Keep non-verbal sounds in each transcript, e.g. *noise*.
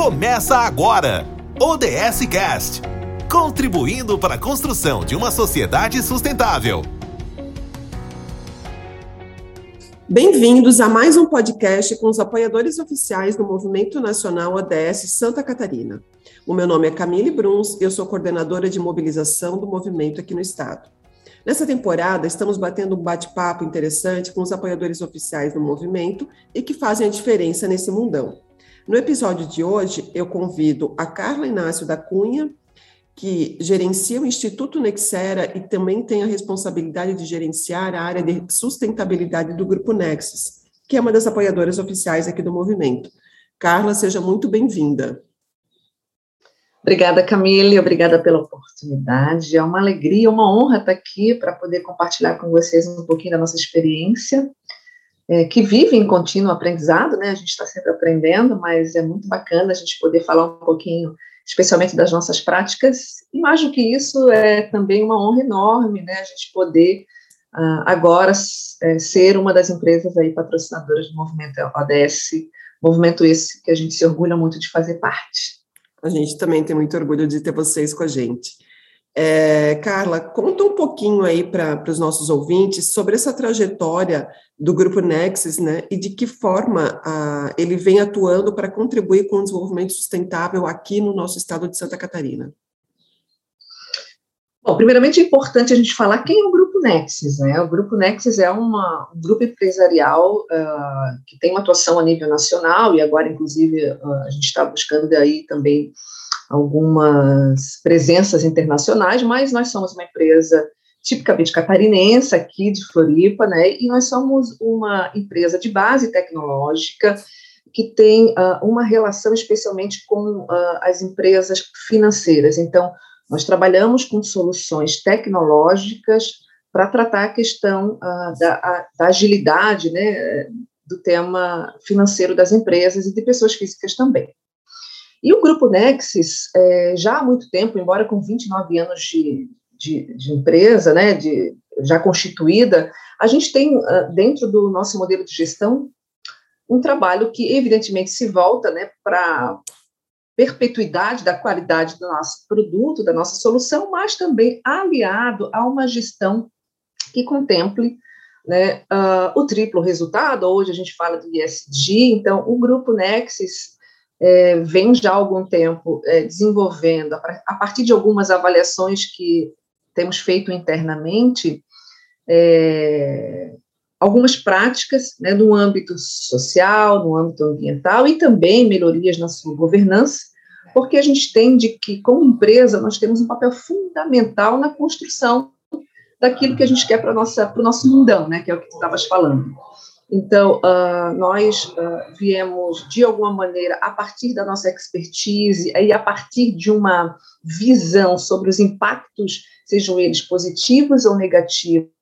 Começa agora! ODS Cast contribuindo para a construção de uma sociedade sustentável. Bem-vindos a mais um podcast com os apoiadores oficiais do Movimento Nacional ODS Santa Catarina. O meu nome é Camille Bruns eu sou coordenadora de mobilização do movimento aqui no estado. Nessa temporada, estamos batendo um bate-papo interessante com os apoiadores oficiais do movimento e que fazem a diferença nesse mundão. No episódio de hoje, eu convido a Carla Inácio da Cunha, que gerencia o Instituto Nexera e também tem a responsabilidade de gerenciar a área de sustentabilidade do Grupo Nexus, que é uma das apoiadoras oficiais aqui do movimento. Carla, seja muito bem-vinda. Obrigada, Camille, obrigada pela oportunidade. É uma alegria, uma honra estar aqui para poder compartilhar com vocês um pouquinho da nossa experiência, é, que vive em contínuo aprendizado, né? A gente está sempre aprendendo, mas é muito bacana a gente poder falar um pouquinho especialmente das nossas práticas, e mais do que isso, é também uma honra enorme, né, a gente poder uh, agora é, ser uma das empresas aí patrocinadoras do movimento ODS, movimento esse que a gente se orgulha muito de fazer parte. A gente também tem muito orgulho de ter vocês com a gente. É, Carla, conta um pouquinho aí para os nossos ouvintes sobre essa trajetória do Grupo Nexus, né, e de que forma ah, ele vem atuando para contribuir com o desenvolvimento sustentável aqui no nosso estado de Santa Catarina. Bom, primeiramente é importante a gente falar quem é o Grupo Nexus, né? O Grupo Nexus é uma, um grupo empresarial uh, que tem uma atuação a nível nacional e agora, inclusive, uh, a gente está buscando aí também algumas presenças internacionais, mas nós somos uma empresa tipicamente catarinense aqui de Floripa, né? E nós somos uma empresa de base tecnológica que tem uh, uma relação especialmente com uh, as empresas financeiras. Então, nós trabalhamos com soluções tecnológicas para tratar a questão uh, da, a, da, agilidade, né, do tema financeiro das empresas e de pessoas físicas também. E o Grupo Nexus, é, já há muito tempo, embora com 29 anos de, de, de empresa, né, de, já constituída, a gente tem, uh, dentro do nosso modelo de gestão, um trabalho que, evidentemente, se volta né, para perpetuidade da qualidade do nosso produto, da nossa solução, mas também aliado a uma gestão que contemple né, uh, o triplo resultado. Hoje a gente fala do ESG, então o grupo Nexus é, vem já há algum tempo é, desenvolvendo, a, partir de algumas avaliações que temos feito internamente, é, algumas práticas né, no âmbito social, no âmbito ambiental e também melhorias na sua governança, porque a gente entende que, como empresa, nós temos um papel fundamental na construção daquilo que a gente quer para o nosso mundão, né, que é o que tu estavas falando. Então, uh, nós uh, viemos, de alguma maneira, a partir da nossa expertise e a partir de uma visão sobre os impactos, sejam eles positivos ou negativos,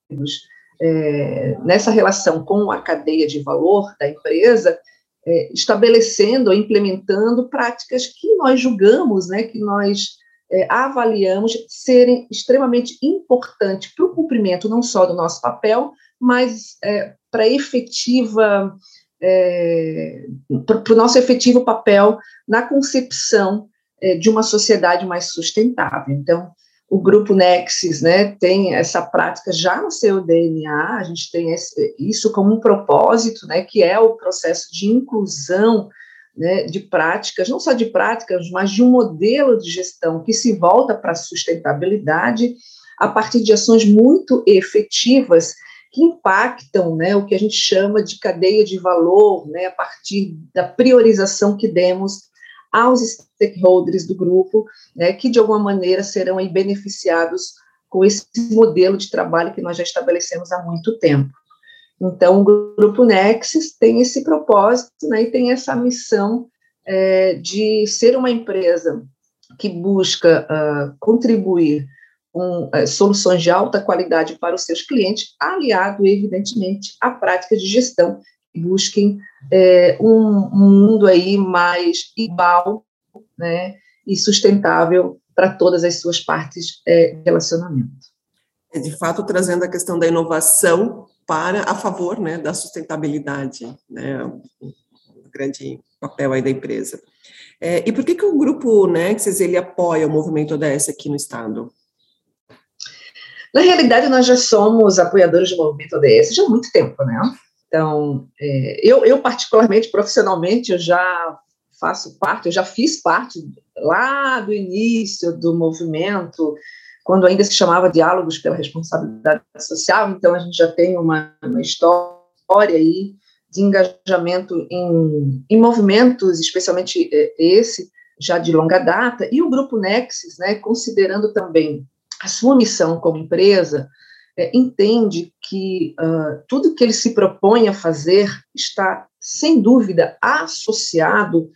é, nessa relação com a cadeia de valor da empresa, é, estabelecendo implementando práticas que nós julgamos, né, que nós é, avaliamos serem extremamente importantes para o cumprimento não só do nosso papel, mas é, para efetiva é, para o nosso efetivo papel na concepção é, de uma sociedade mais sustentável. Então, o grupo Nexus né, tem essa prática já no seu DNA, a gente tem esse, isso como um propósito, né, que é o processo de inclusão né, de práticas, não só de práticas, mas de um modelo de gestão que se volta para a sustentabilidade a partir de ações muito efetivas que impactam né, o que a gente chama de cadeia de valor, né, a partir da priorização que demos aos stakeholders do grupo, né, que de alguma maneira serão beneficiados com esse modelo de trabalho que nós já estabelecemos há muito tempo. Então, o Grupo Nexus tem esse propósito né, e tem essa missão é, de ser uma empresa que busca uh, contribuir com é, soluções de alta qualidade para os seus clientes, aliado, evidentemente, à prática de gestão, que busquem é, um, um, mundo aí mais igual né, e sustentável para todas as suas partes é, de relacionamento. É, de fato, trazendo a questão da inovação para a favor né, da sustentabilidade, né, um grande papel aí da empresa. É, e por que, que o grupo Nexus ele apoia o movimento ODS aqui no estado? Na realidade, nós já somos apoiadores do movimento ODS já há muito tempo, né? Então, é, eu, eu, particularmente, profissionalmente, eu já faço parte, eu já fiz parte lá do início do movimento, quando ainda se chamava Diálogos pela Responsabilidade Social, então a gente já tem uma, uma história aí de engajamento em, em movimentos, especialmente é, esse, já de longa data, e o Grupo Nexus, né, considerando também a sua missão como empresa, é, entende que uh, tudo que ele se propõe a fazer está, sem dúvida, associado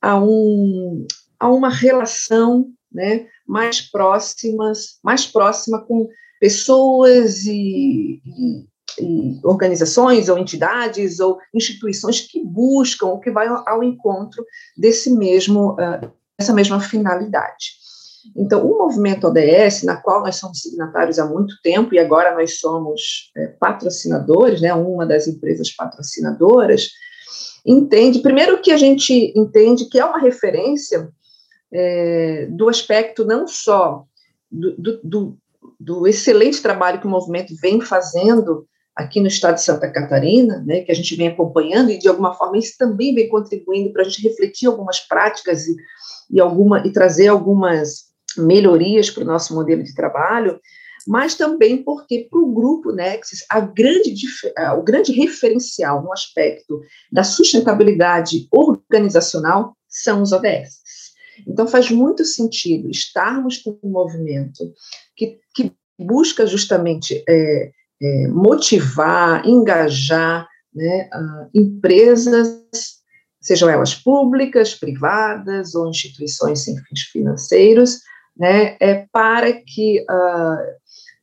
a, um, a uma relação né, mais próximas, mais próxima com pessoas e, e, e, organizações ou entidades ou instituições que buscam que ao, ao encontro desse mesmo uh, dessa mesma finalidade. Então, o movimento ODS, na qual nós somos signatários há muito tempo e agora nós somos é, patrocinadores, né, uma das empresas patrocinadoras, entende, primeiro que a gente entende que é uma referência é, do aspecto não só do, do, do, do, excelente trabalho que o movimento vem fazendo aqui no estado de Santa Catarina, né, que a gente vem acompanhando e de alguma forma isso também vem contribuindo para a gente refletir algumas práticas e, e, alguma, e trazer algumas melhorias para o nosso modelo de trabalho, mas também porque para o grupo Nexus a grande, o grande referencial no aspecto da sustentabilidade organizacional são os ODS. Então faz muito sentido estarmos com um movimento que, que busca justamente é, é, motivar, engajar né, empresas sejam elas públicas, privadas ou instituições sem fins financeiros, né, é para que uh,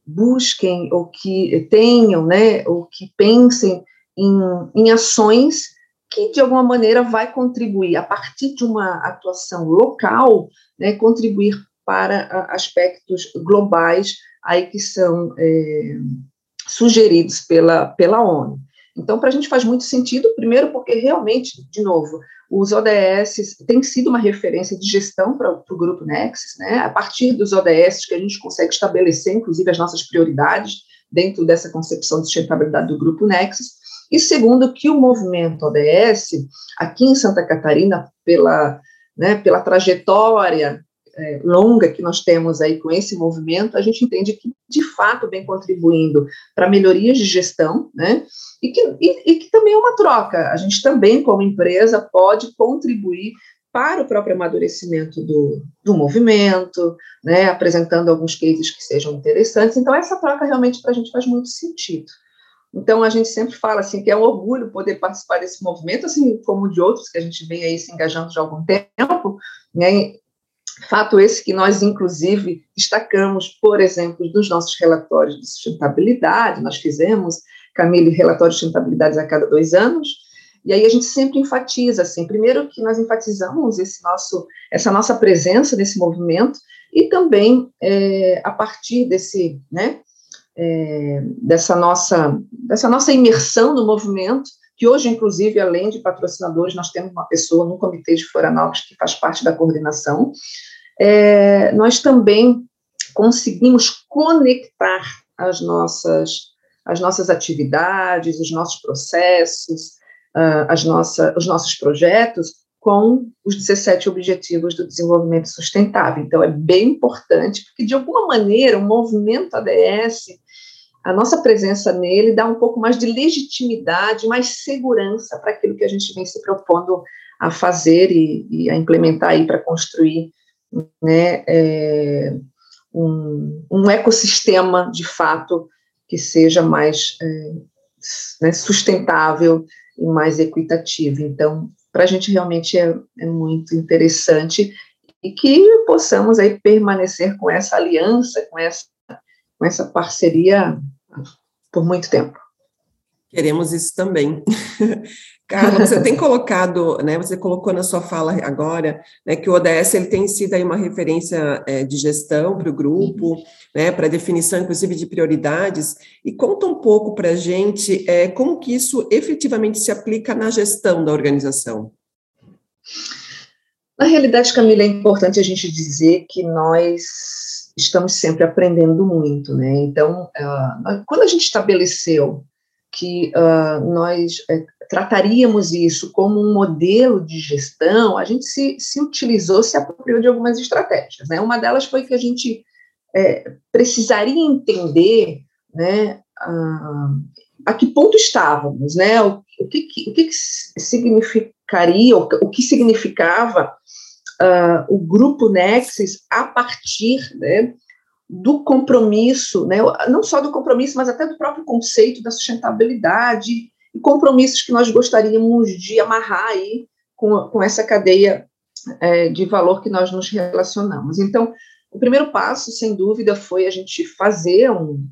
busquem ou que tenham, né, ou que pensem em, em ações que de alguma maneira vai contribuir a partir de uma atuação local, né, contribuir para uh, aspectos globais aí que são é, sugeridos pela, pela ONU. Então, para a gente faz muito sentido, primeiro porque realmente, de novo, os ODS têm sido uma referência de gestão para o Grupo Nexus, né? a partir dos ODS que a gente consegue estabelecer, inclusive, as nossas prioridades dentro dessa concepção de sustentabilidade do Grupo Nexus, e segundo, que o movimento ODS, aqui em Santa Catarina, pela, né, pela trajetória é, longa que nós temos aí com esse movimento, a gente entende que, de fato, vem contribuindo para melhorias de gestão, né, e que, e, e que também é uma troca. A gente também, como empresa, pode contribuir para o próprio amadurecimento do, do movimento, né, apresentando alguns cases que sejam interessantes. Então, essa troca realmente para a gente faz muito sentido. Então, a gente sempre fala assim que é um orgulho poder participar desse movimento, assim como de outros que a gente vem aí se engajando já há algum tempo, né, Fato esse que nós, inclusive, destacamos, por exemplo, dos nossos relatórios de sustentabilidade, nós fizemos Camille, relatórios de sustentabilidade a cada dois anos, e aí a gente sempre enfatiza, assim, primeiro que nós enfatizamos esse nosso, essa nossa presença nesse movimento, e também é, a partir desse, né, é, dessa nossa, dessa nossa imersão no movimento, que hoje, inclusive, além de patrocinadores, nós temos uma pessoa no Comitê de Florianópolis que faz parte da coordenação, é, nós também conseguimos conectar as nossas as nossas atividades, os nossos processos, uh, as nossa, os nossos projetos com os 17 Objetivos do Desenvolvimento Sustentável. Então, é bem importante, porque, de alguma maneira, o movimento ADS, a nossa presença nele dá um pouco mais de legitimidade, mais segurança para aquilo que a gente vem se propondo a fazer e, e a implementar aí para construir né, é, um, um ecossistema, de fato, que seja mais é, né, sustentável e mais equitativo. Então, para a gente realmente é, é, muito interessante e que possamos aí permanecer com essa aliança, com essa, com essa parceria por muito tempo. Queremos isso também. *laughs* Carla, você tem colocado, né, você colocou na sua fala agora, né, que o ODS ele tem sido aí uma referência é, de gestão para o grupo, né, para definição, inclusive, de prioridades, e conta um pouco para a gente é, como que isso efetivamente se aplica na gestão da organização. Na realidade, Camila, é importante a gente dizer que nós estamos sempre aprendendo muito, né? Então, uh, quando a gente estabeleceu que uh, nós uh, trataríamos isso como um modelo de gestão, a gente se, se utilizou, se apropriou de algumas estratégias, né? Uma delas foi que a gente é, precisaria entender, né, a que ponto estávamos, né? O, o que, o que significaria, o, o que significava uh, o grupo Nexus a partir né, do compromisso, né, não só do compromisso, mas até do próprio conceito da sustentabilidade e compromissos que nós gostaríamos de amarrar aí com, com essa cadeia é, de valor que nós nos relacionamos. Então, o primeiro passo, sem dúvida, foi a gente fazer um,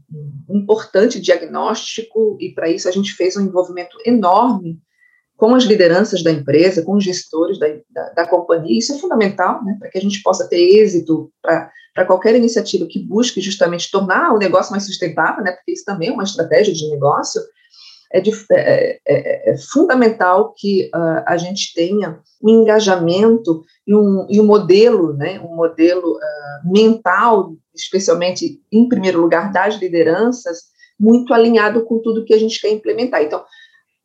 um importante diagnóstico, e para isso a gente fez um envolvimento enorme com as lideranças da empresa, com os gestores da, da, da companhia. Isso é fundamental né, para que a gente possa ter êxito para qualquer iniciativa que busque justamente tornar o negócio mais sustentável, né, porque isso também é uma estratégia de negócio. É, de, é, é, é fundamental que uh, a gente tenha um engajamento e um, e um modelo, né, um modelo uh, mental, especialmente em primeiro lugar das lideranças, muito alinhado com tudo que a gente quer implementar. Então,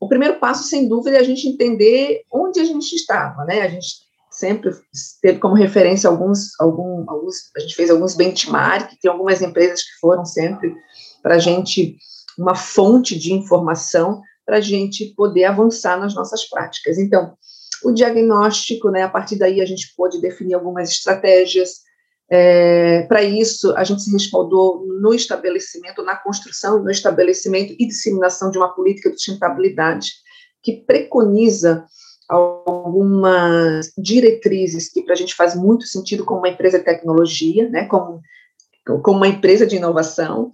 o primeiro passo, sem dúvida, é a gente entender onde a gente estava, né? A gente sempre teve como referência alguns, algum, alguns a gente fez alguns benchmark, tem algumas empresas que foram sempre para a gente uma fonte de informação para a gente poder avançar nas nossas práticas. Então, o diagnóstico, né, a partir daí a gente pôde definir algumas estratégias, é, Para isso, a gente se respaldou no estabelecimento, na construção, no estabelecimento e disseminação de uma política de sustentabilidade que preconiza algumas diretrizes que para a gente faz muito sentido como uma empresa de tecnologia, né, como, como uma empresa de inovação.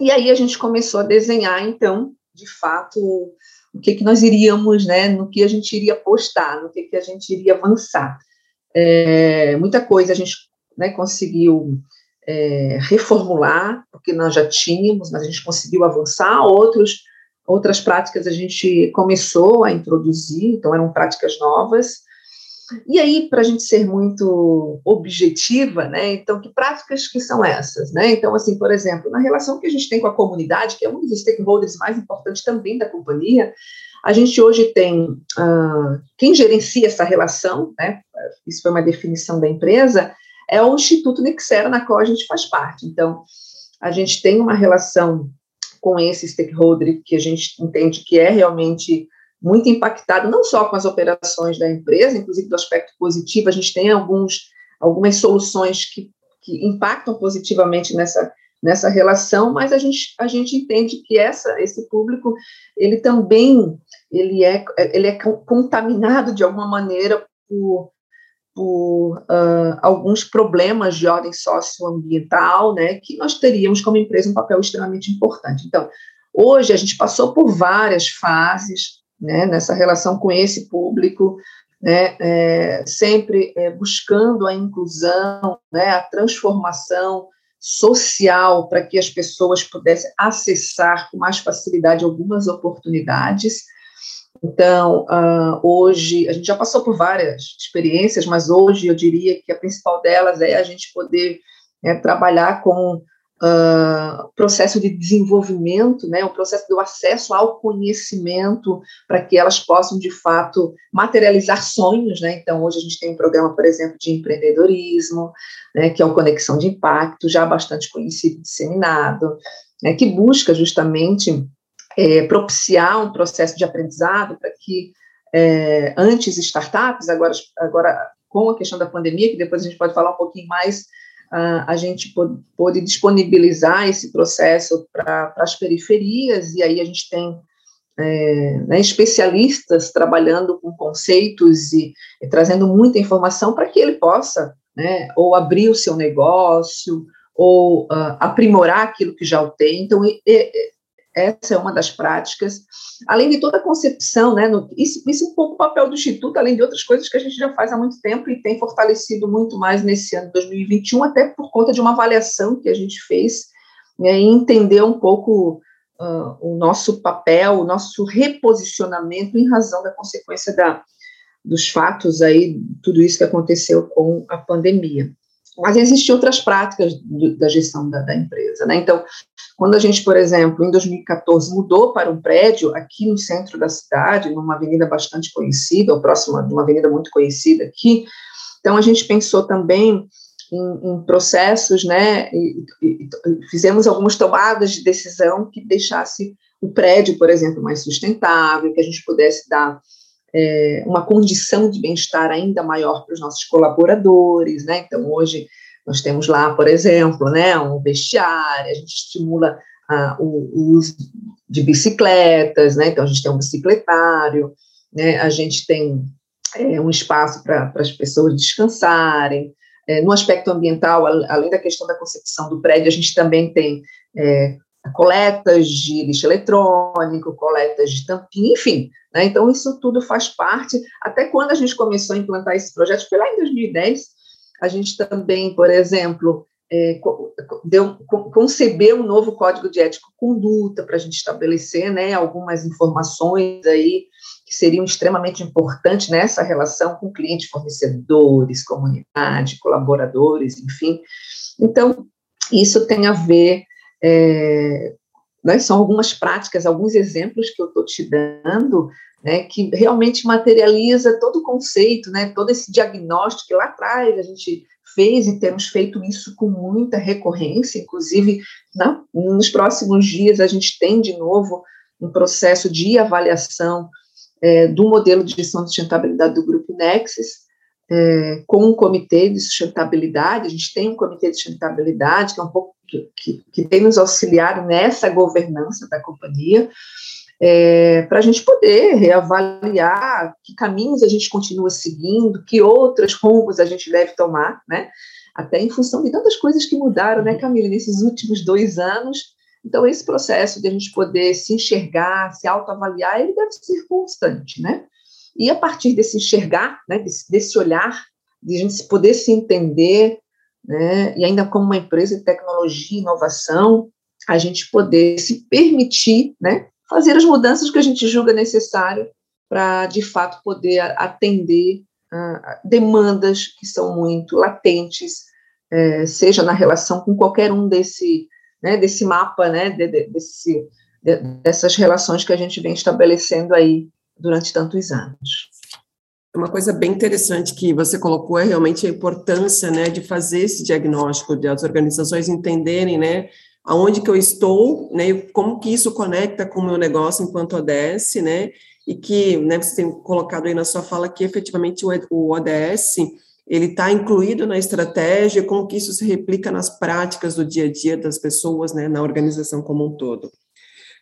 E aí a gente começou a desenhar, então, de fato, o que, que nós iríamos, né, no que a gente iria postar, no que, que a gente iria avançar. É, muita coisa a gente né, conseguiu é, reformular, porque nós já tínhamos, mas a gente conseguiu avançar, outros, outras práticas a gente começou a introduzir, então eram práticas novas, e aí, para a gente ser muito objetiva, né, então, que práticas que são essas, né, então, assim, por exemplo, na relação que a gente tem com a comunidade, que é um dos stakeholders mais importantes também da companhia, a gente hoje tem uh, quem gerencia essa relação, né, isso foi uma definição da empresa, é o Instituto Nixera, na qual a gente faz parte. Então, a gente tem uma relação com esse stakeholder que a gente entende que é realmente muito impactado, não só com as operações da empresa, inclusive do aspecto positivo, a gente tem alguns, algumas soluções que, que impactam positivamente nessa, nessa relação, mas a gente, a gente entende que essa, esse público, ele também, ele é, ele é contaminado de alguma maneira por por uh, alguns problemas de ordem socioambiental, né, que nós teríamos como empresa um papel extremamente importante. Então, hoje a gente passou por várias fases, né, nessa relação com esse público, né, é, sempre é, buscando a inclusão, né, a transformação social para que as pessoas pudessem acessar com mais facilidade algumas oportunidades, então, uh, hoje, a gente já passou por várias experiências, mas hoje eu diria que a principal delas é a gente poder né, trabalhar com o uh, processo de desenvolvimento, né, o processo do acesso ao conhecimento, para que elas possam, de fato, materializar sonhos. Né? Então, hoje a gente tem um programa, por exemplo, de empreendedorismo, né, que é o Conexão de Impacto, já bastante conhecido e disseminado, né, que busca justamente é, propiciar um processo de aprendizado para que é, antes startups, agora, agora com a questão da pandemia, que depois a gente pode falar um pouquinho mais, uh, a gente pôde, disponibilizar esse processo para as periferias, e aí a gente tem é, né, especialistas trabalhando com conceitos e, e trazendo muita informação para que ele possa, né, ou abrir o seu negócio, ou uh, aprimorar aquilo que já o tem. Então, e, e, essa é uma das práticas, além de toda a concepção, né, no, isso, isso é um pouco o papel do Instituto, além de outras coisas que a gente já faz há muito tempo e tem fortalecido muito mais nesse ano de 2021, até por conta de uma avaliação que a gente fez né, e entender um pouco uh, o nosso papel, o nosso reposicionamento em razão da consequência da, dos fatos aí, tudo isso que aconteceu com a pandemia. Mas existem outras práticas do, da gestão da, da, empresa, né? Então, quando a gente, por exemplo, em 2014 mudou para um prédio aqui no centro da cidade, numa avenida bastante conhecida, ou próxima de uma avenida muito conhecida aqui, então a gente pensou também em, em processos, né? E, e, e fizemos algumas tomadas de decisão que deixasse o prédio, por exemplo, mais sustentável, que a gente pudesse dar é, uma condição de bem-estar ainda maior para os nossos colaboradores, né? Então, hoje nós temos lá, por exemplo, né, um vestiário, a gente estimula ah, o, o, uso de bicicletas, né? Então, a gente tem um bicicletário, né? A gente tem é, um espaço para as pessoas descansarem. É, no aspecto ambiental, além da questão da concepção do prédio, a gente também tem é, coletas de lixo eletrônico, coletas de tampinha, enfim. Né? Então, isso tudo faz parte. Até quando a gente começou a implantar esse projeto, foi lá em 2010, a gente também, por exemplo, é, deu, concebeu um novo código de ética conduta para a gente estabelecer né, algumas informações aí que seriam extremamente importantes nessa relação com clientes, fornecedores, comunidade, colaboradores, enfim. Então, isso tem a ver é, né, são algumas práticas, alguns exemplos que eu estou te dando, né, que realmente materializa todo o conceito, né, todo esse diagnóstico que lá atrás a gente fez e temos feito isso com muita recorrência, inclusive na, nos próximos dias a gente tem de novo um processo de avaliação é, do modelo de gestão de sustentabilidade do Grupo Nexus, é, com um comitê de sustentabilidade, a gente tem um comitê de sustentabilidade, que é um pouco que, que, tem nos auxiliado nessa governança da companhia, é, para a gente poder reavaliar que caminhos a gente continua seguindo, que outros rumos a gente deve tomar, né? Até em função de tantas coisas que mudaram, né, Camila, nesses últimos dois anos. Então, esse processo de a gente poder se enxergar, se autoavaliar, ele deve ser constante, né? E a partir desse enxergar, né, desse, desse olhar, de a gente poder se entender, né, e ainda como uma empresa de tecnologia e inovação, a gente poder se permitir né, fazer as mudanças que a gente julga necessário para, de fato, poder atender uh, demandas que são muito latentes, é, seja na relação com qualquer um desse, né, desse mapa, né, de, de, desse, de, dessas relações que a gente vem estabelecendo aí durante tantos anos. Uma coisa bem interessante que você colocou é realmente a importância, né, de fazer esse diagnóstico, de as organizações entenderem, né, aonde que eu estou, né, e como que isso conecta com o meu negócio enquanto ODS, né, e que, né, você tem colocado aí na sua fala que efetivamente o ODS, ele está incluído na estratégia, como que isso se replica nas práticas do dia a dia das pessoas, né, na organização como um todo.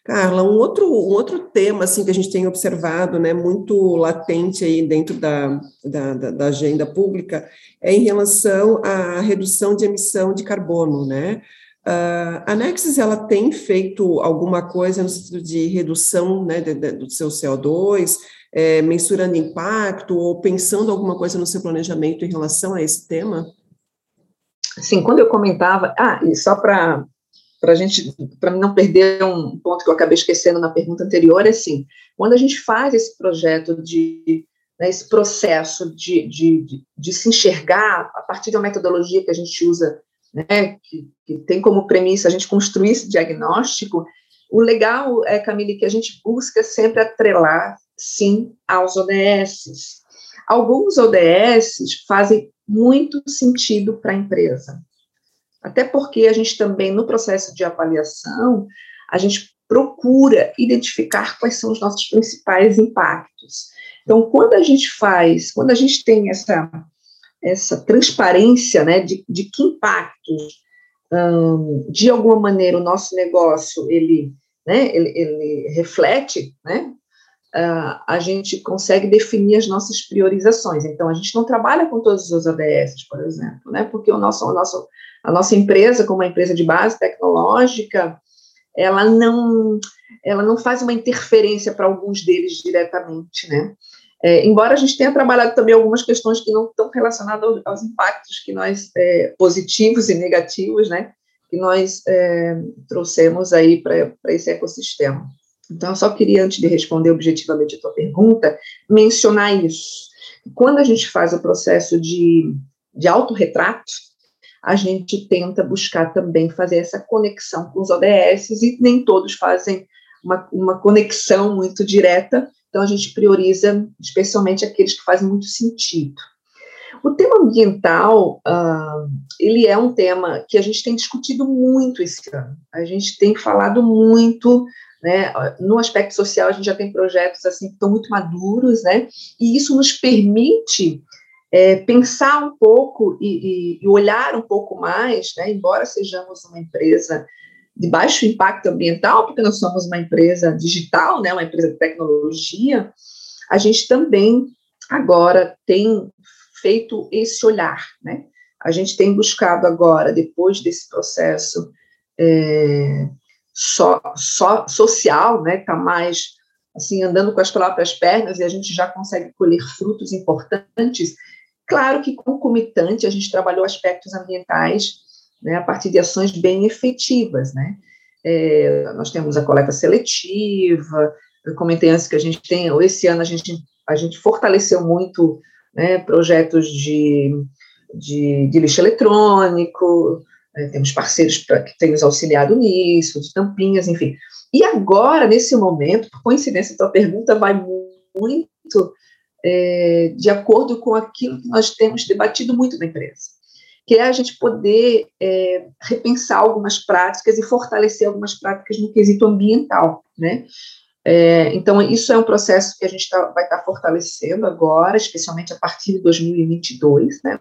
Carla, um outro, um outro tema assim que a gente tem observado, né, muito latente aí dentro da, da, da, agenda pública, é em relação à redução de emissão de carbono, né? Uh, a Nexus, ela tem feito alguma coisa no sentido de redução né, de, de, do seu CO2, é, mensurando impacto ou pensando alguma coisa no seu planejamento em relação a esse tema? Sim, quando eu comentava, ah, e só para para a gente, para não perder um ponto que eu acabei esquecendo na pergunta anterior, é assim, quando a gente faz esse projeto de, né, esse processo de, de, de, de, se enxergar a partir da metodologia que a gente usa, né, que, que tem como premissa a gente construir esse diagnóstico, o legal é, Camille, que a gente busca sempre atrelar, sim, aos ODSs. Alguns ODSs fazem muito sentido para a empresa, até porque a gente também, no processo de avaliação, a gente procura identificar quais são os nossos principais impactos. Então, quando a gente faz, quando a gente tem essa, essa transparência né, de, de que impactos, hum, de alguma maneira, o nosso negócio ele, né, ele, ele reflete, né, uh, a gente consegue definir as nossas priorizações. Então, a gente não trabalha com todos os ODS, por exemplo, né, porque o nosso, o nosso a nossa empresa, como uma empresa de base tecnológica, ela não, ela não faz uma interferência para alguns deles diretamente, né? É, embora a gente tenha trabalhado também algumas questões que não estão relacionadas aos, impactos que nós, é, positivos e negativos, né, que nós é, trouxemos aí para esse ecossistema. Então, eu só queria, antes de responder objetivamente a tua pergunta, mencionar isso. quando a gente faz o processo de, de autorretrato, a gente tenta buscar também fazer essa conexão com os ODS e nem todos fazem uma, uma conexão muito direta, então a gente prioriza especialmente aqueles que fazem muito sentido. O tema ambiental, uh, ele é um tema que a gente tem discutido muito esse ano. A gente tem falado muito, né? No aspecto social, a gente já tem projetos assim que estão muito maduros, né? E isso nos permite é, pensar um pouco e, e, olhar um pouco mais, né? Embora sejamos uma empresa de baixo impacto ambiental, porque nós somos uma empresa digital, né? Uma empresa de tecnologia, a gente também agora tem feito esse olhar, né? A gente tem buscado agora, depois desse processo é, so, so, social, né, está mais assim andando com as próprias pernas e a gente já consegue colher frutos importantes. Claro que concomitante a gente trabalhou aspectos ambientais, né, a partir de ações bem efetivas, né? É, nós temos a coleta seletiva. Eu comentei antes que a gente tem, esse ano a gente a gente fortaleceu muito né, projetos de, de, de lixo eletrônico, né, temos parceiros pra, que têm nos auxiliado nisso, de tampinhas, enfim. E agora, nesse momento, por coincidência, tua pergunta vai muito é, de acordo com aquilo que nós temos debatido muito na empresa, que é a gente poder é, repensar algumas práticas e fortalecer algumas práticas no quesito ambiental, né? É, então, isso é um processo que a gente tá, vai estar tá fortalecendo agora, especialmente a partir de 2022, né?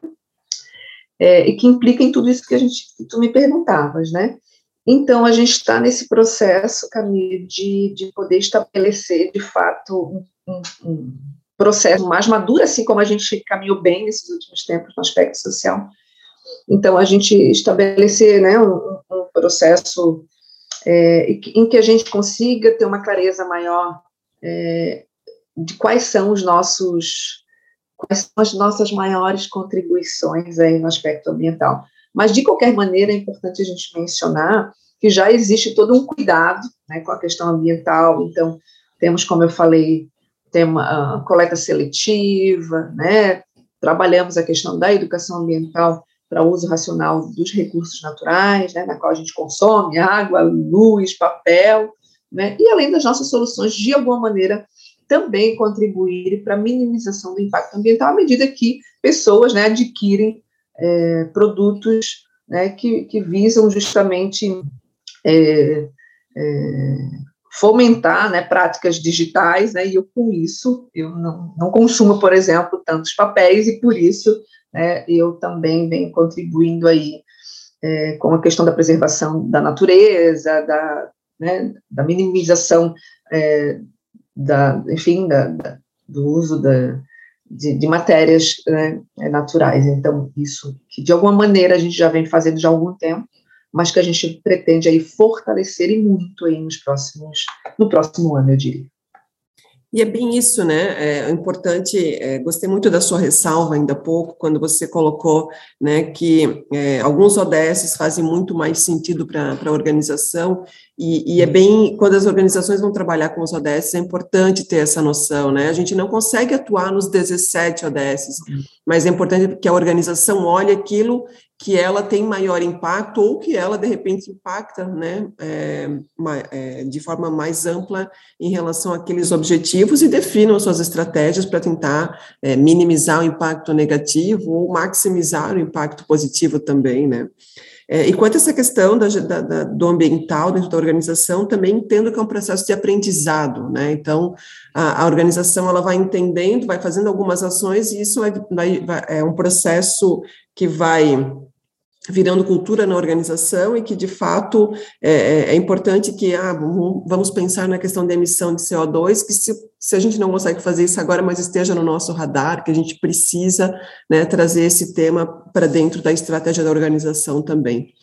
É, e que implica em tudo isso que a gente, que tu me perguntavas, né? Então, a gente está nesse processo, Camille, de, de poder estabelecer, de fato, um, um, processo mais maduro, assim como a gente caminhou bem nesses últimos tempos no aspecto social. Então, a gente estabelecer né, um, um processo é, em que a gente consiga ter uma clareza maior é, de quais são os nossos quais são as nossas maiores contribuições aí no aspecto ambiental. Mas de qualquer maneira é importante a gente mencionar que já existe todo um cuidado né, com a questão ambiental. Então temos, como eu falei, tem uma coleta seletiva, né? Trabalhamos a questão da educação ambiental para uso racional dos recursos naturais, né, na qual a gente consome água, luz, papel, né, e além das nossas soluções, de alguma maneira, também contribuir para a minimização do impacto ambiental à medida que pessoas né, adquirem é, produtos né, que, que, visam justamente é, é, fomentar né, práticas digitais, né, e eu com isso, eu não, não consumo, por exemplo, tantos papéis, e por isso né, eu também venho contribuindo aí é, com a questão da preservação da natureza, da, né, da minimização é, da, enfim, da, da, do uso da, de, de matérias né, naturais. Então, isso que de alguma maneira a gente já vem fazendo já há algum tempo, mas que a gente pretende aí fortalecer e muito aí nos próximos, no próximo ano, eu diria. E é bem isso, né? É importante. É, gostei muito da sua ressalva ainda há pouco, quando você colocou, né, que é, alguns ODS fazem muito mais sentido para a organização e, e, é bem, quando as organizações vão trabalhar com os ODS, é importante ter essa noção, né? A gente não consegue atuar nos 17 ODS, mas é importante que a organização olhe aquilo que ela tem maior impacto ou que ela, de repente, impacta, né, é, é, de forma mais ampla em relação àqueles objetivos e definam suas estratégias para tentar é, minimizar o impacto negativo ou maximizar o impacto positivo também, né. É, e quanto a essa questão da, da, da, do ambiental dentro da organização, também entendo que é um processo de aprendizado, né? Então, a, a organização ela vai entendendo, vai fazendo algumas ações e isso vai, é um processo que vai virando cultura na organização e que, de fato, é, é, é importante que ah, vamos pensar na questão da emissão de CO2, que se, se a gente não consegue fazer isso agora, mas esteja no nosso radar, que a gente precisa né, trazer esse tema para dentro da estratégia da organização também.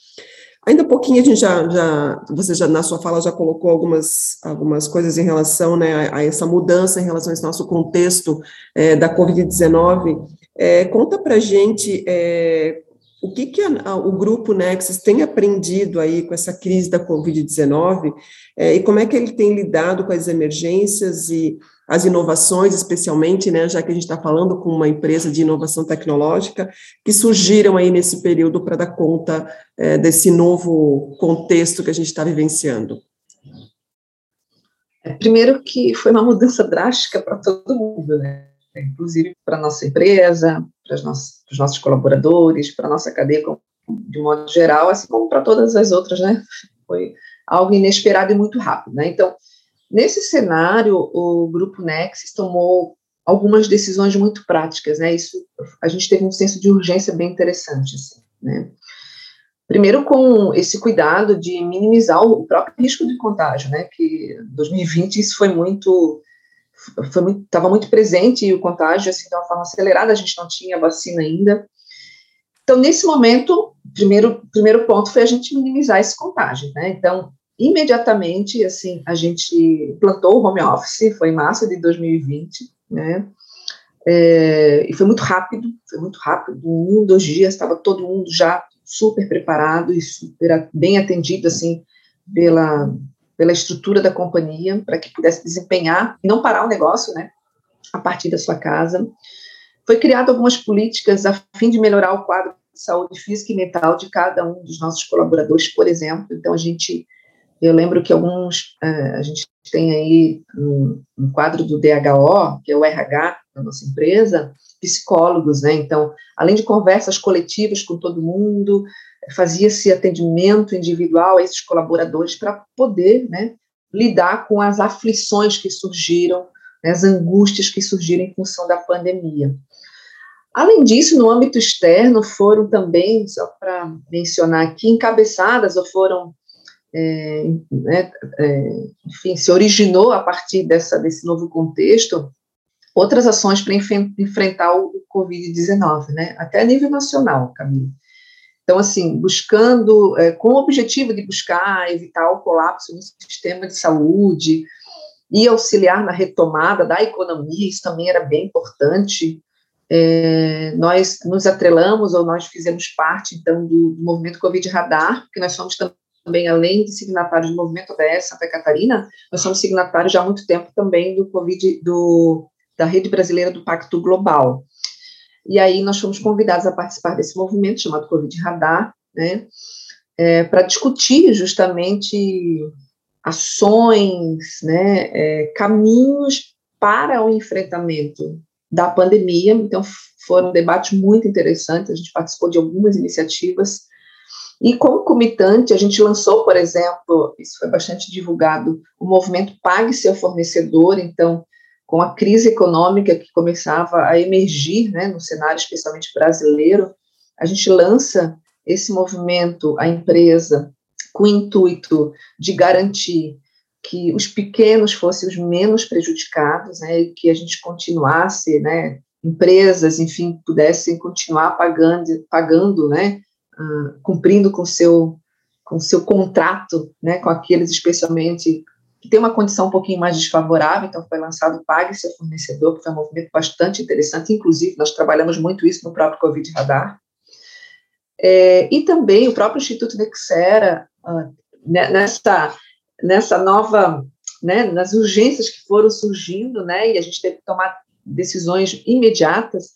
Ainda pouquinho a gente já, já, você já na sua fala já colocou algumas, algumas coisas em relação né, a, a essa mudança em relação a esse nosso contexto é, da Covid-19. É, conta para a gente é, o que, que a, a, o grupo Nexus tem aprendido aí com essa crise da Covid-19 é, e como é que ele tem lidado com as emergências e as inovações, especialmente, né, já que a gente está falando com uma empresa de inovação tecnológica, que surgiram aí nesse período para dar conta é, desse novo contexto que a gente está vivenciando? É, primeiro que foi uma mudança drástica para todo mundo, né? inclusive para a nossa empresa, para os nossos, os nossos colaboradores, para a nossa cadeia de modo geral, assim como para todas as outras, né? Foi algo inesperado e muito rápido, né? Então, nesse cenário, o Grupo Nexus tomou algumas decisões muito práticas, né? Isso, a gente teve um senso de urgência bem interessante, assim, né? Primeiro, com esse cuidado de minimizar o próprio risco de contágio, né? Que 2020 isso foi muito foi muito, estava muito presente o contágio assim de uma forma acelerada. A gente não tinha vacina ainda. Então, nesse momento, primeiro primeiro ponto foi a gente minimizar esse contágio, né? Então, imediatamente, assim, a gente plantou o home office. Foi em março de 2020, né? É, e foi muito rápido, foi muito rápido. Um, dois dias estava todo mundo já super preparado e super bem atendido, assim, pela, pela estrutura da companhia, para que pudesse desempenhar e não parar o negócio, né, a partir da sua casa. Foi criado algumas políticas a fim de melhorar o quadro de saúde física e mental de cada um dos nossos colaboradores, por exemplo. Então, a gente, eu lembro que alguns, uh, a gente tem aí um, um quadro do DHO, que é o RH da nossa empresa, psicólogos, né? Então, além de conversas coletivas com todo mundo, fazia-se atendimento individual a esses colaboradores para poder, né, lidar com as aflições que surgiram, né, as angústias que surgiram em função da pandemia. Além disso, no âmbito externo, foram também, só para mencionar aqui, encabeçadas ou foram, é, né, é, enfim, se originou a partir dessa, desse novo contexto, outras ações para enfrentar o Covid-19, né? Até a nível nacional, Camila. Então, assim, buscando, é, com o objetivo de buscar evitar o colapso no sistema de saúde e auxiliar na retomada da economia, isso também era bem importante. É, nós nos atrelamos ou nós fizemos parte, então, do, do movimento Covid Radar, porque nós somos também, além de signatários do movimento ODS Santa Catarina, nós somos signatários já há muito tempo também do Covid, do da Rede Brasileira do Pacto Global. E aí nós fomos convidados a participar desse movimento chamado Covid Radar, né, é, para discutir justamente ações, né, é, caminhos para o enfrentamento da pandemia. Então foram debates muito interessantes. A gente participou de algumas iniciativas e como comitante, a gente lançou, por exemplo, isso foi bastante divulgado, o movimento Pague Seu Fornecedor. Então, com a crise econômica que começava a emergir né, no cenário, especialmente brasileiro, a gente lança esse movimento, a empresa, com o intuito de garantir que os pequenos fossem os menos prejudicados, né, e que a gente continuasse, né, empresas, enfim, pudessem continuar pagando, pagando, né, uh, cumprindo com seu com seu contrato, né, com aqueles especialmente que tem uma condição um pouquinho mais desfavorável, então foi lançado Pague Seu Fornecedor, que foi um movimento bastante interessante, inclusive nós trabalhamos muito isso no próprio Covid Radar. É, e também o próprio Instituto Nexera, uh, nessa, nessa nova, né, nas urgências que foram surgindo, né, e a gente teve que tomar decisões imediatas,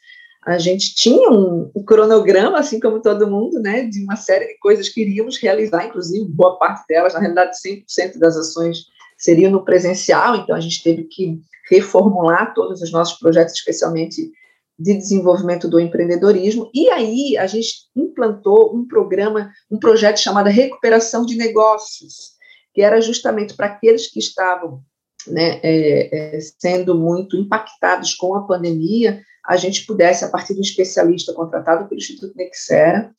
a gente tinha um, um, cronograma, assim como todo mundo, né, de uma série de coisas que iríamos realizar, inclusive boa parte delas, na realidade 100% das ações seria no presencial, então a gente teve que reformular todos os nossos projetos, especialmente de desenvolvimento do empreendedorismo, e aí a gente implantou um programa, um projeto chamado Recuperação de Negócios, que era justamente para aqueles que estavam né, é, é, sendo muito impactados com a pandemia, a gente pudesse, a partir de um especialista contratado pelo Instituto Nexera,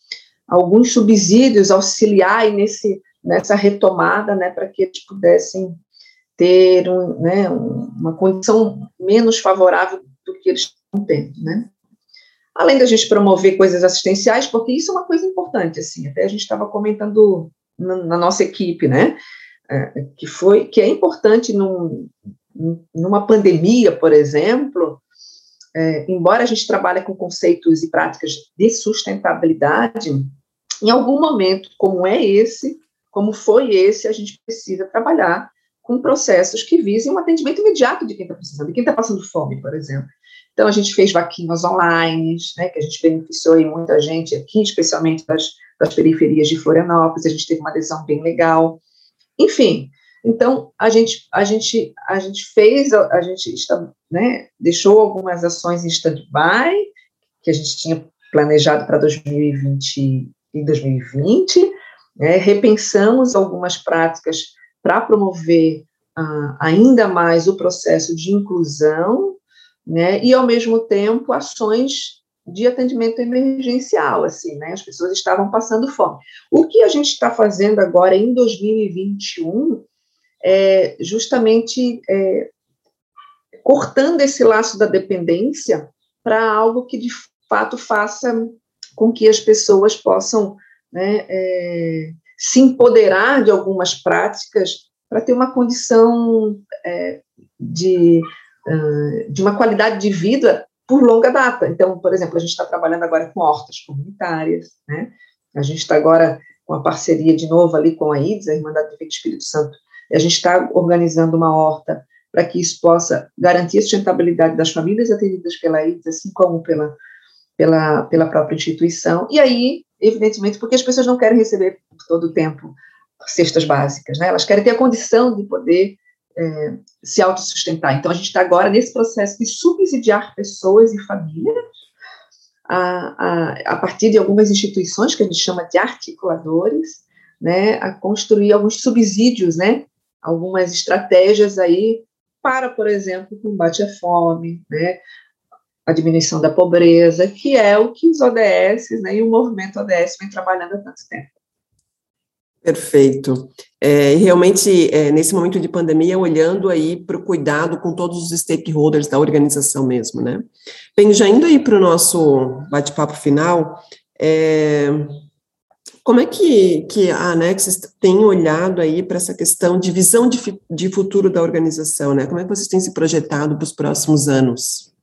alguns subsídios auxiliar nesse, nessa retomada, né, para que eles pudessem ter um, né, uma condição menos favorável do que eles estão tendo, né? Além da gente promover coisas assistenciais, porque isso é uma coisa importante, assim, até a gente estava comentando na, na, nossa equipe, né, é, que foi, que é importante num, numa pandemia, por exemplo, é, embora a gente trabalhe com conceitos e práticas de sustentabilidade, em algum momento, como é esse, como foi esse, a gente precisa trabalhar com processos que visem um atendimento imediato de quem está precisando, de quem está passando fome, por exemplo. Então, a gente fez vaquinhas online, né, que a gente beneficiou aí muita gente aqui, especialmente das, das periferias de Florianópolis, a gente teve uma adesão bem legal. Enfim, então, a gente, a gente, a gente fez, a gente está, né, deixou algumas ações em stand-by, que a gente tinha planejado para 2020 e 2020, né, repensamos algumas práticas para promover ah, ainda mais o processo de inclusão, né, e, ao mesmo tempo, ações de atendimento emergencial, assim, né, as pessoas estavam passando fome. O que a gente está fazendo agora em 2021 é justamente é, cortando esse laço da dependência para algo que de fato faça com que as pessoas possam né, é, se empoderar de algumas práticas para ter uma condição é, de, uh, de uma qualidade de vida por longa data. Então, por exemplo, a gente está trabalhando agora com hortas comunitárias, né? a gente está agora com a parceria de novo ali com a IDES, a Irmandade do Espírito Santo, a gente está organizando uma horta para que isso possa garantir a sustentabilidade das famílias atendidas pela IDES, assim como pela, pela, pela própria instituição. E aí, evidentemente, porque as pessoas não querem receber todo o tempo cestas básicas, né? Elas querem ter a condição de poder é, se autossustentar. Então, a gente está agora nesse processo de subsidiar pessoas e famílias a, a, a partir de algumas instituições que a gente chama de articuladores, né, a construir alguns subsídios, né, algumas estratégias aí para, por exemplo, combate à fome, né, a diminuição da pobreza, que é o que os ODS né, e o movimento ODS vem trabalhando há tanto tempo. Perfeito. É, realmente, é, nesse momento de pandemia, olhando aí para o cuidado com todos os stakeholders da organização mesmo, né? Bem, já indo aí para o nosso bate-papo final, é, como é que, que a Anexis tem olhado aí para essa questão de visão de, de futuro da organização, né? Como é que vocês têm se projetado para os próximos anos?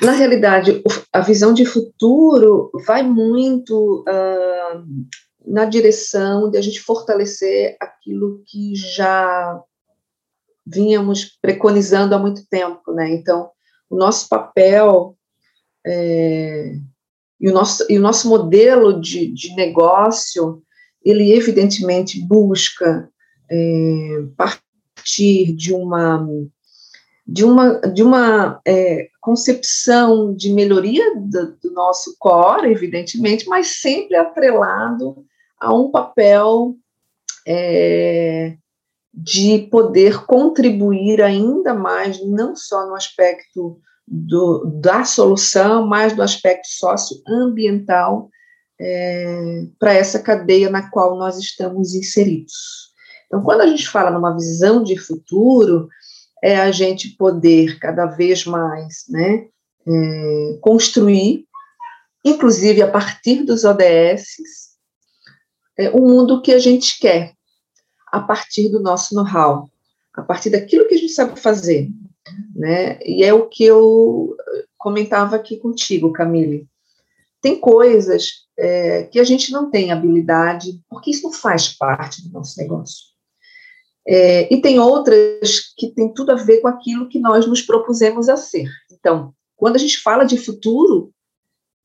Na realidade, a visão de futuro vai muito uh, na direção de a gente fortalecer aquilo que já vínhamos preconizando há muito tempo, né? Então, o nosso papel é, e o nosso, e o nosso modelo de, de negócio, ele evidentemente busca é, partir de uma de uma, de uma é, concepção de melhoria do, do, nosso core, evidentemente, mas sempre atrelado a um papel é, de poder contribuir ainda mais, não só no aspecto do, da solução, mas do aspecto socioambiental é, para essa cadeia na qual nós estamos inseridos. Então, quando a gente fala numa visão de futuro, é a gente poder cada vez mais né, é, construir, inclusive a partir dos ODS, é, o mundo que a gente quer, a partir do nosso know-how, a partir daquilo que a gente sabe fazer, né? E é o que eu comentava aqui contigo, Camille. Tem coisas é, que a gente não tem habilidade, porque isso não faz parte do nosso negócio. É, e tem outras que tem tudo a ver com aquilo que nós nos propusemos a ser. Então, quando a gente fala de futuro,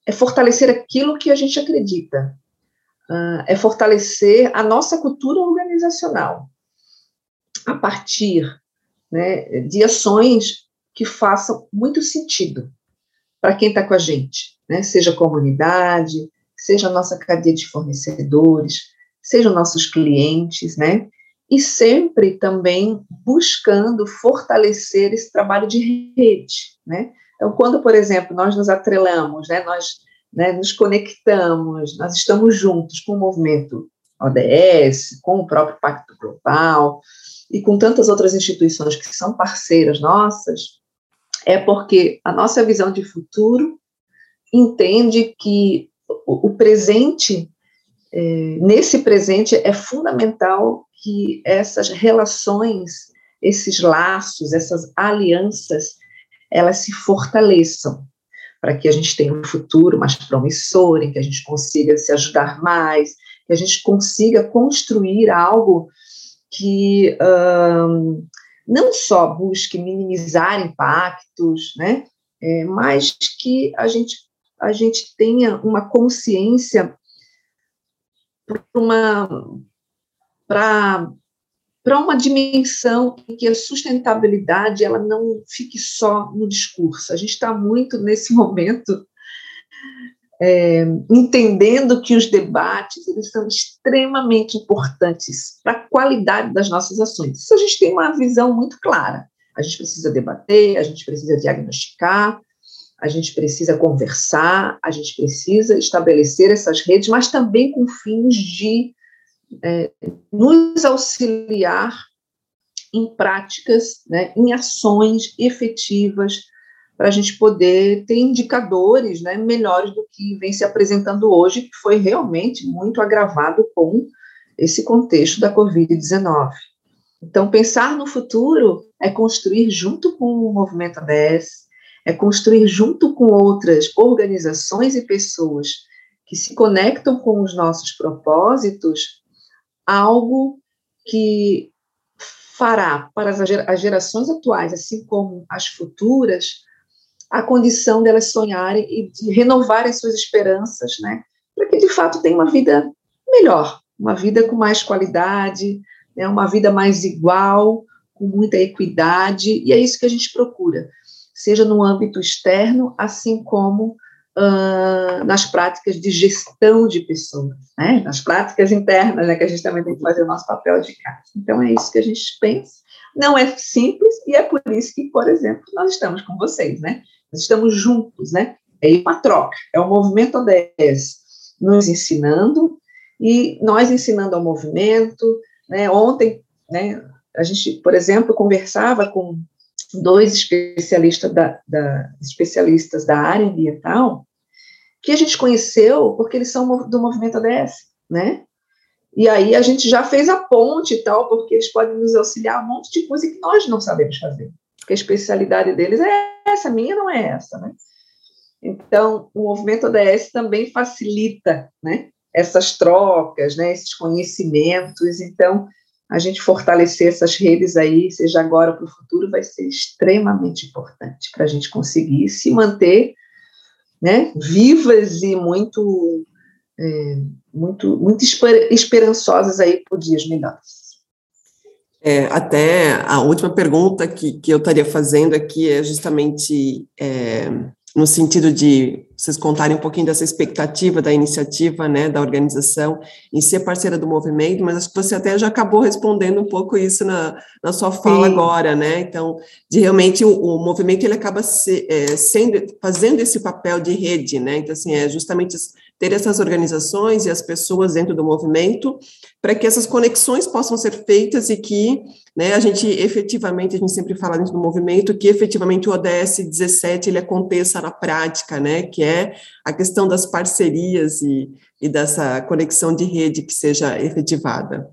é fortalecer aquilo que a gente acredita, uh, é fortalecer a nossa cultura organizacional. A partir né, de ações que façam muito sentido para quem está com a gente, né, seja a comunidade, seja a nossa cadeia de fornecedores, sejam nossos clientes, né, e sempre também buscando fortalecer esse trabalho de rede, né? Então, quando, por exemplo, nós nos atrelamos, né, nós né, nos conectamos, nós estamos juntos com o movimento ODS, com o próprio Pacto Global, e com tantas outras instituições que são parceiras nossas, é porque a nossa visão de futuro entende que o, presente, é, nesse presente, é fundamental que essas relações, esses laços, essas alianças, elas se fortaleçam, para que a gente tenha um futuro mais promissor, em que a gente consiga se ajudar mais, que a gente consiga construir algo que um, não só busque minimizar impactos, né, é, mas que a gente, a gente tenha uma consciência uma, para uma dimensão em que a sustentabilidade ela não fique só no discurso. A gente está muito nesse *laughs* momento é, entendendo que os debates eles são extremamente importantes para a qualidade das nossas ações. Isso a gente tem uma visão muito clara. A gente precisa debater, a gente precisa diagnosticar, a gente precisa conversar, a gente precisa estabelecer essas redes, mas também com fins de é, nos auxiliar em práticas, né, em ações efetivas, para a gente poder ter indicadores né, melhores do que vem se apresentando hoje, que foi realmente muito agravado com esse contexto da Covid-19. Então, pensar no futuro é construir junto com o movimento ADS, é construir junto com outras organizações e pessoas que se conectam com os nossos propósitos algo que fará para as gerações atuais, assim como as futuras, a condição delas sonharem e de renovarem suas esperanças, né, para que de fato tenham uma vida melhor, uma vida com mais qualidade, né, uma vida mais igual, com muita equidade, e é isso que a gente procura, seja no âmbito externo, assim como uh, nas práticas de gestão de pessoas, né? nas práticas internas, né, que a gente também tem que fazer o nosso papel de casa. Então, é isso que a gente pensa. Não é simples, e é por isso que, por exemplo, nós estamos com vocês, né? Nós estamos juntos, né? É uma troca, é o movimento ODS nos ensinando e nós ensinando ao movimento. Né? Ontem, né, a gente, por exemplo, conversava com dois especialistas da, da, especialistas da área ambiental, que a gente conheceu porque eles são do movimento ADS, né? E aí a gente já fez a ponte e tal, porque eles podem nos auxiliar um monte de coisa que nós não sabemos fazer. Porque a especialidade deles é essa, minha não é essa, né? Então, o movimento ADS também facilita, né? Essas trocas, né? Esses conhecimentos. Então, a gente fortalecer essas redes aí, seja agora ou para o futuro, vai ser extremamente importante para a gente conseguir se manter né, vivas e muito, é, muito, muito esperançosas aí por dias melhores. É, até a última pergunta que, que eu estaria fazendo aqui é justamente é, no sentido de vocês contarem um pouquinho dessa expectativa da iniciativa, né, da organização, em ser parceira do movimento, mas acho que você até já acabou respondendo um pouco isso na, na sua fala Sim. agora, né, então, de realmente o, o movimento, ele acaba se, é, sendo, fazendo esse papel de rede, né, então, assim, é justamente ter essas organizações e as pessoas dentro do movimento, para que essas conexões possam ser feitas e que né, a gente efetivamente, a gente sempre fala dentro do movimento, que efetivamente o ODS 17 ele aconteça na prática, né, que é a questão das parcerias e, e dessa conexão de rede que seja efetivada.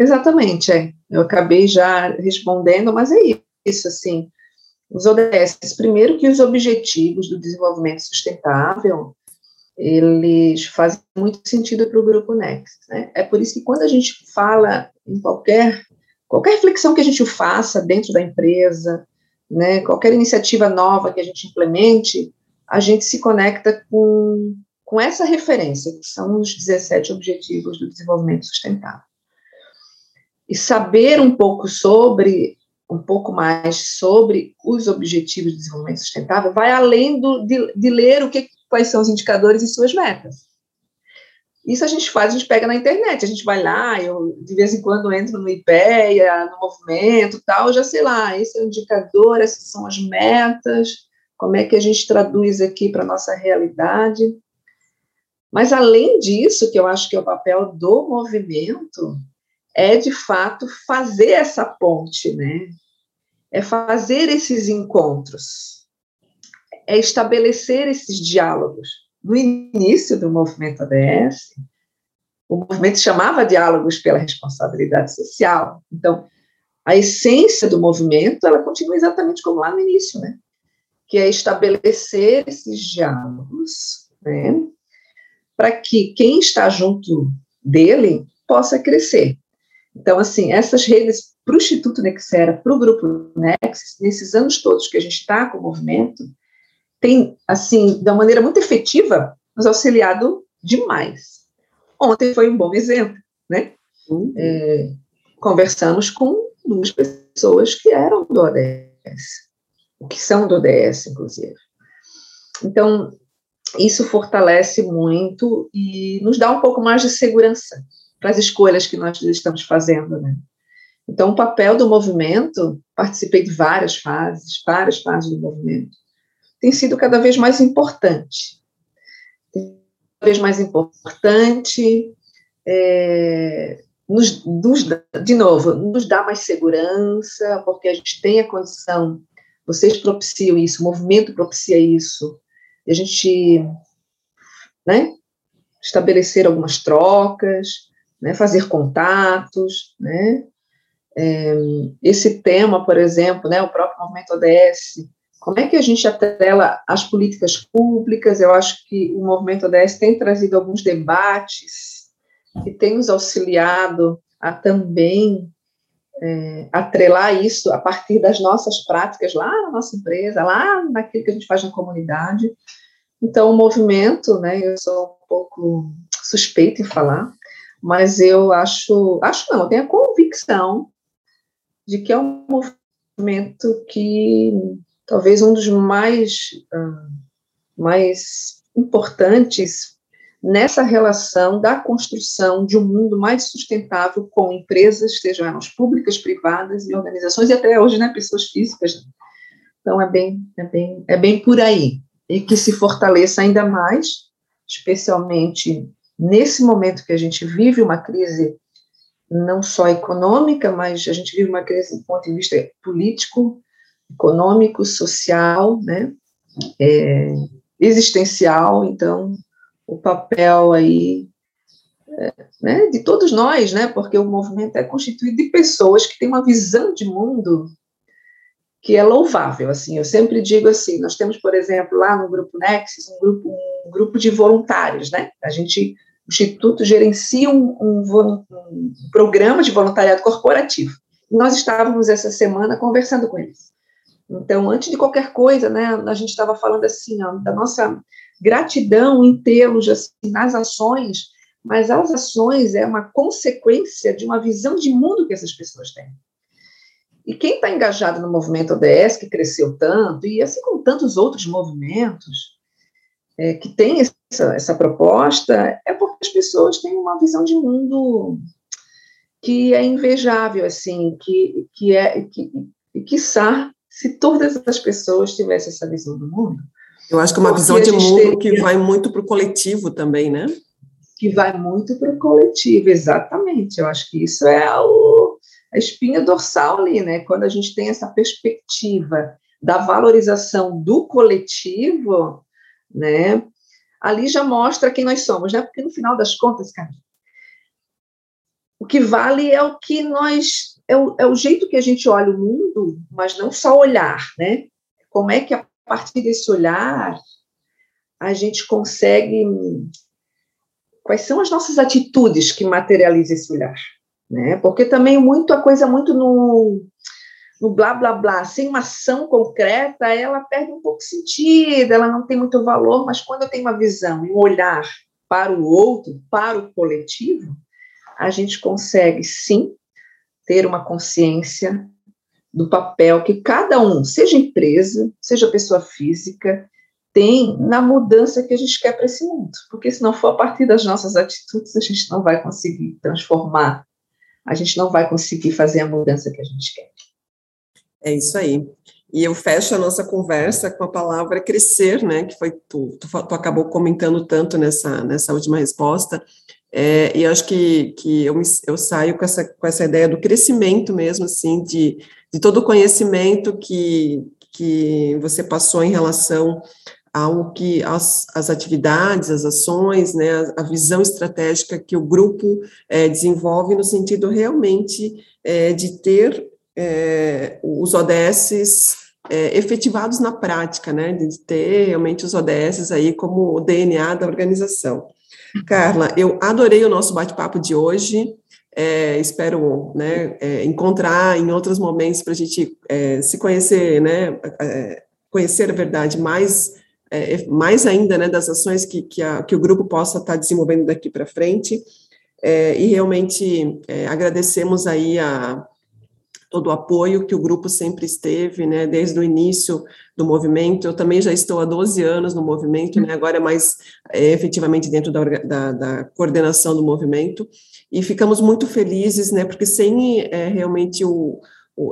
Exatamente, é. eu acabei já respondendo, mas é isso, assim, os ODS, primeiro que os objetivos do desenvolvimento sustentável, eles fazem muito sentido para o grupo Next. Né? É por isso que quando a gente fala em qualquer, qualquer reflexão que a gente faça dentro da empresa, né, qualquer iniciativa nova que a gente implemente, a gente se conecta com, com essa referência, que são os 17 Objetivos do Desenvolvimento Sustentável. E saber um pouco sobre, um pouco mais sobre os Objetivos de Desenvolvimento Sustentável vai além do, de, de ler o que, quais são os indicadores e suas metas. Isso a gente faz, a gente pega na internet, a gente vai lá, eu de vez em quando entro no IPEA, no movimento tal, já sei lá, esse é o indicador, essas são as metas, como é que a gente traduz aqui para a nossa realidade. Mas além disso, que eu acho que é o papel do movimento, é de fato fazer essa ponte, né? É fazer esses encontros é estabelecer esses diálogos. No início do movimento ADS, o movimento chamava diálogos pela responsabilidade social. Então, a essência do movimento, ela continua exatamente como lá no início, né? Que é estabelecer esses diálogos, né? Para que quem está junto dele possa crescer. Então, assim, essas redes para o Instituto Nexera, para o Grupo Nexus, nesses anos todos que a gente está com o movimento, tem, assim, de uma maneira muito efetiva, nos auxiliado demais. Ontem foi um bom exemplo, né? Uhum. É, conversamos com duas pessoas que eram do ODS, que são do ODS, inclusive. Então, isso fortalece muito e nos dá um pouco mais de segurança para as escolhas que nós estamos fazendo, né? Então, o papel do movimento, participei de várias fases, várias fases do movimento, tem sido cada vez mais importante. Cada vez mais importante, é, nos, nos, de novo, nos dá mais segurança, porque a gente tem a condição, vocês propiciam isso, o movimento propicia isso, e a gente né, estabelecer algumas trocas, né, fazer contatos, né, é, esse tema, por exemplo, né, o próprio movimento ODS, como é que a gente atrela as políticas públicas? Eu acho que o movimento ODS tem trazido alguns debates e tem nos auxiliado a também é, atrelar isso a partir das nossas práticas lá na nossa empresa, lá naquilo que a gente faz na comunidade. Então, o movimento, né, eu sou um pouco suspeita em falar, mas eu acho, acho não, eu tenho a convicção de que é um movimento que talvez um dos mais, uh, mais importantes nessa relação da construção de um mundo mais sustentável com empresas, sejam elas públicas, privadas e organizações, e até hoje, né, pessoas físicas. Então, é bem, é bem, é bem por aí. E que se fortaleça ainda mais, especialmente nesse momento que a gente vive uma crise não só econômica, mas a gente vive uma crise do ponto de vista político, econômico, social, né, é, existencial, então o papel aí é, né, de todos nós, né, porque o movimento é constituído de pessoas que têm uma visão de mundo que é louvável, assim, eu sempre digo assim, nós temos, por exemplo, lá no Grupo Nexus, um grupo, um grupo de voluntários, né, a gente o Instituto gerencia um, um, um programa de voluntariado corporativo. Nós estávamos essa semana conversando com eles. Então, antes de qualquer coisa, né, a gente estava falando assim, ó, da nossa gratidão em tê-los assim, nas ações, mas as ações é uma consequência de uma visão de mundo que essas pessoas têm. E quem está engajado no movimento ODS, que cresceu tanto, e assim como tantos outros movimentos, é, que tem essa, essa proposta, é porque as pessoas têm uma visão de mundo que é invejável, assim, que, que é, que, e quiçá, se todas as pessoas tivessem essa visão do mundo. Eu acho que é uma visão de mundo teria, que vai muito para o coletivo também, né? Que vai muito para o coletivo, exatamente. Eu acho que isso é o, a espinha dorsal ali, né? Quando a gente tem essa perspectiva da valorização do coletivo, né? Ali já mostra quem nós somos, né? Porque no final das contas, cara, o que vale é o que nós é o, é o jeito que a gente olha o mundo, mas não só olhar, né? Como é que a partir desse olhar a gente consegue quais são as nossas atitudes que materializam esse olhar, né? Porque também muito a coisa muito no no blá blá blá, sem uma ação concreta, ela perde um pouco de sentido, ela não tem muito valor, mas quando eu tenho uma visão, um olhar para o outro, para o coletivo, a gente consegue sim ter uma consciência do papel que cada um, seja empresa, seja pessoa física, tem na mudança que a gente quer para esse mundo. Porque se não for a partir das nossas atitudes, a gente não vai conseguir transformar, a gente não vai conseguir fazer a mudança que a gente quer. É isso aí. E eu fecho a nossa conversa com a palavra crescer, né? Que foi tu, tu, tu acabou comentando tanto nessa, nessa última resposta. É, e acho que, que eu, eu saio com essa, com essa ideia do crescimento mesmo, assim, de, de todo o conhecimento que, que você passou em relação ao que as, as atividades, as ações, né, a, a visão estratégica que o grupo é, desenvolve no sentido realmente é, de ter é, os ODSs é, efetivados na prática, né, de ter realmente os ODS aí como o DNA da organização. Carla, eu adorei o nosso bate-papo de hoje, é, espero né, é, encontrar em outros momentos para a gente é, se conhecer, né, é, conhecer a verdade mais, é, mais ainda né, das ações que, que, a, que o grupo possa estar desenvolvendo daqui para frente, e realmente agradecemos aí a, todo o apoio que o grupo sempre esteve, né, desde o início do movimento. Eu também já estou há 12 anos no movimento, né, agora é mais é, efetivamente dentro da, da, da, coordenação do movimento, e ficamos muito felizes, né, porque sem é, realmente o,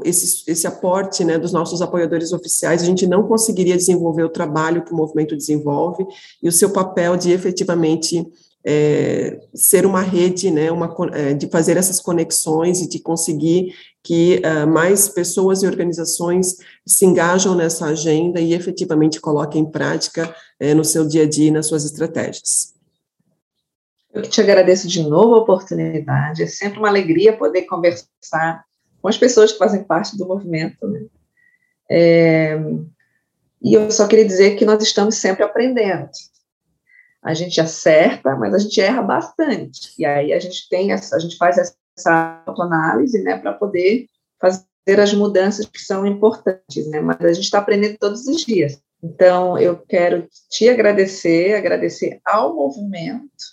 esse, esse aporte né, dos nossos apoiadores oficiais, a gente não conseguiria desenvolver o trabalho que o movimento desenvolve e o seu papel de efetivamente é, ser uma rede, né, uma, é, de fazer essas conexões e de conseguir que uh, mais pessoas e organizações se engajam nessa agenda e efetivamente coloquem em prática é, no seu dia a dia e nas suas estratégias. Eu te agradeço de novo a oportunidade, é sempre uma alegria poder conversar com as pessoas que fazem parte do movimento. Né? É, e eu só queria dizer que nós estamos sempre aprendendo a gente acerta, mas a gente erra bastante. E aí a gente tem essa, a gente faz essa autoanálise, né, para poder fazer as mudanças que são importantes, né? Mas a gente está aprendendo todos os dias. Então, eu quero te agradecer, agradecer ao movimento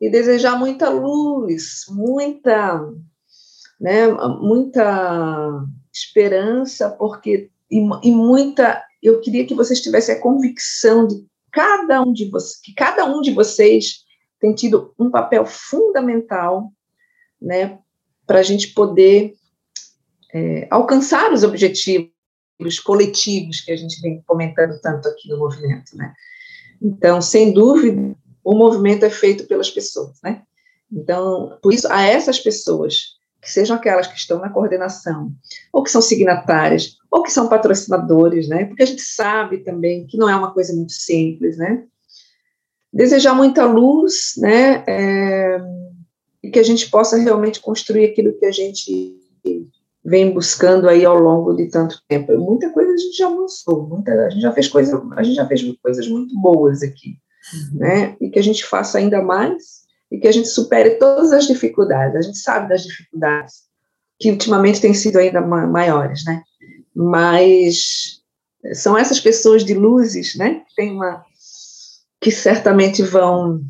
e desejar muita luz, muita, né, muita esperança, porque e, e muita, eu queria que vocês tivessem a convicção de cada um de vocês, que cada um de vocês tem tido um papel fundamental, né, para a gente poder é, alcançar os objetivos coletivos que a gente vem comentando tanto aqui no movimento, né? Então, sem dúvida, o movimento é feito pelas pessoas, né? Então, por isso, a essas pessoas que sejam aquelas que estão na coordenação, ou que são signatárias, ou que são patrocinadores, né? Porque a gente sabe também que não é uma coisa muito simples, né? Desejar muita luz, né? É, e que a gente possa realmente construir aquilo que a gente vem buscando aí ao longo de tanto tempo. Muita coisa a gente já avançou, muita, a gente já fez coisa, a gente já fez coisas muito boas aqui, uhum. né? E que a gente faça ainda mais e que a gente supere todas as dificuldades. A gente sabe das dificuldades, que ultimamente têm sido ainda maiores, né? Mas são essas pessoas de luzes, né? Que tem uma que certamente vão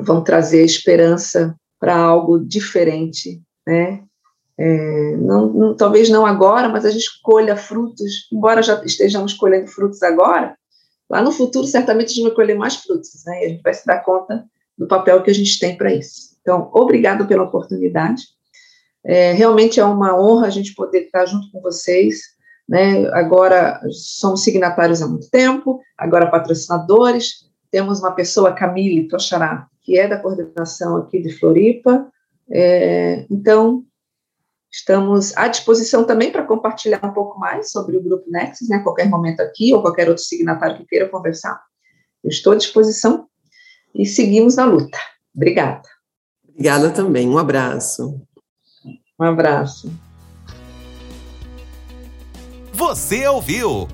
vão trazer esperança para algo diferente, né? É, não, não, talvez não agora, mas a gente colha frutos, embora já estejamos colhendo frutos agora, lá no futuro certamente a gente vai colher mais frutos, né? E a gente vai se dar conta do papel que a gente tem para isso. Então, obrigado pela oportunidade. É, realmente é uma honra a gente poder estar junto com vocês. Né? Agora somos signatários há muito tempo, agora patrocinadores. Temos uma pessoa, Camille Toxará, que é da coordenação aqui de Floripa. É, então, estamos à disposição também para compartilhar um pouco mais sobre o Grupo Nexus, né? qualquer momento aqui, ou qualquer outro signatário que queira conversar. Eu estou à disposição e seguimos na luta. Obrigada. Obrigada também. Um abraço. Um abraço. Você ouviu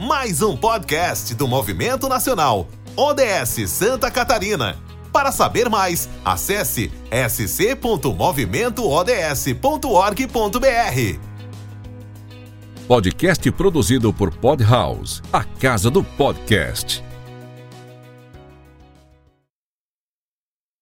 mais um podcast do Movimento Nacional ODS Santa Catarina. Para saber mais, acesse sc.movimentoods.org.br. Podcast produzido por Podhouse, a casa do podcast.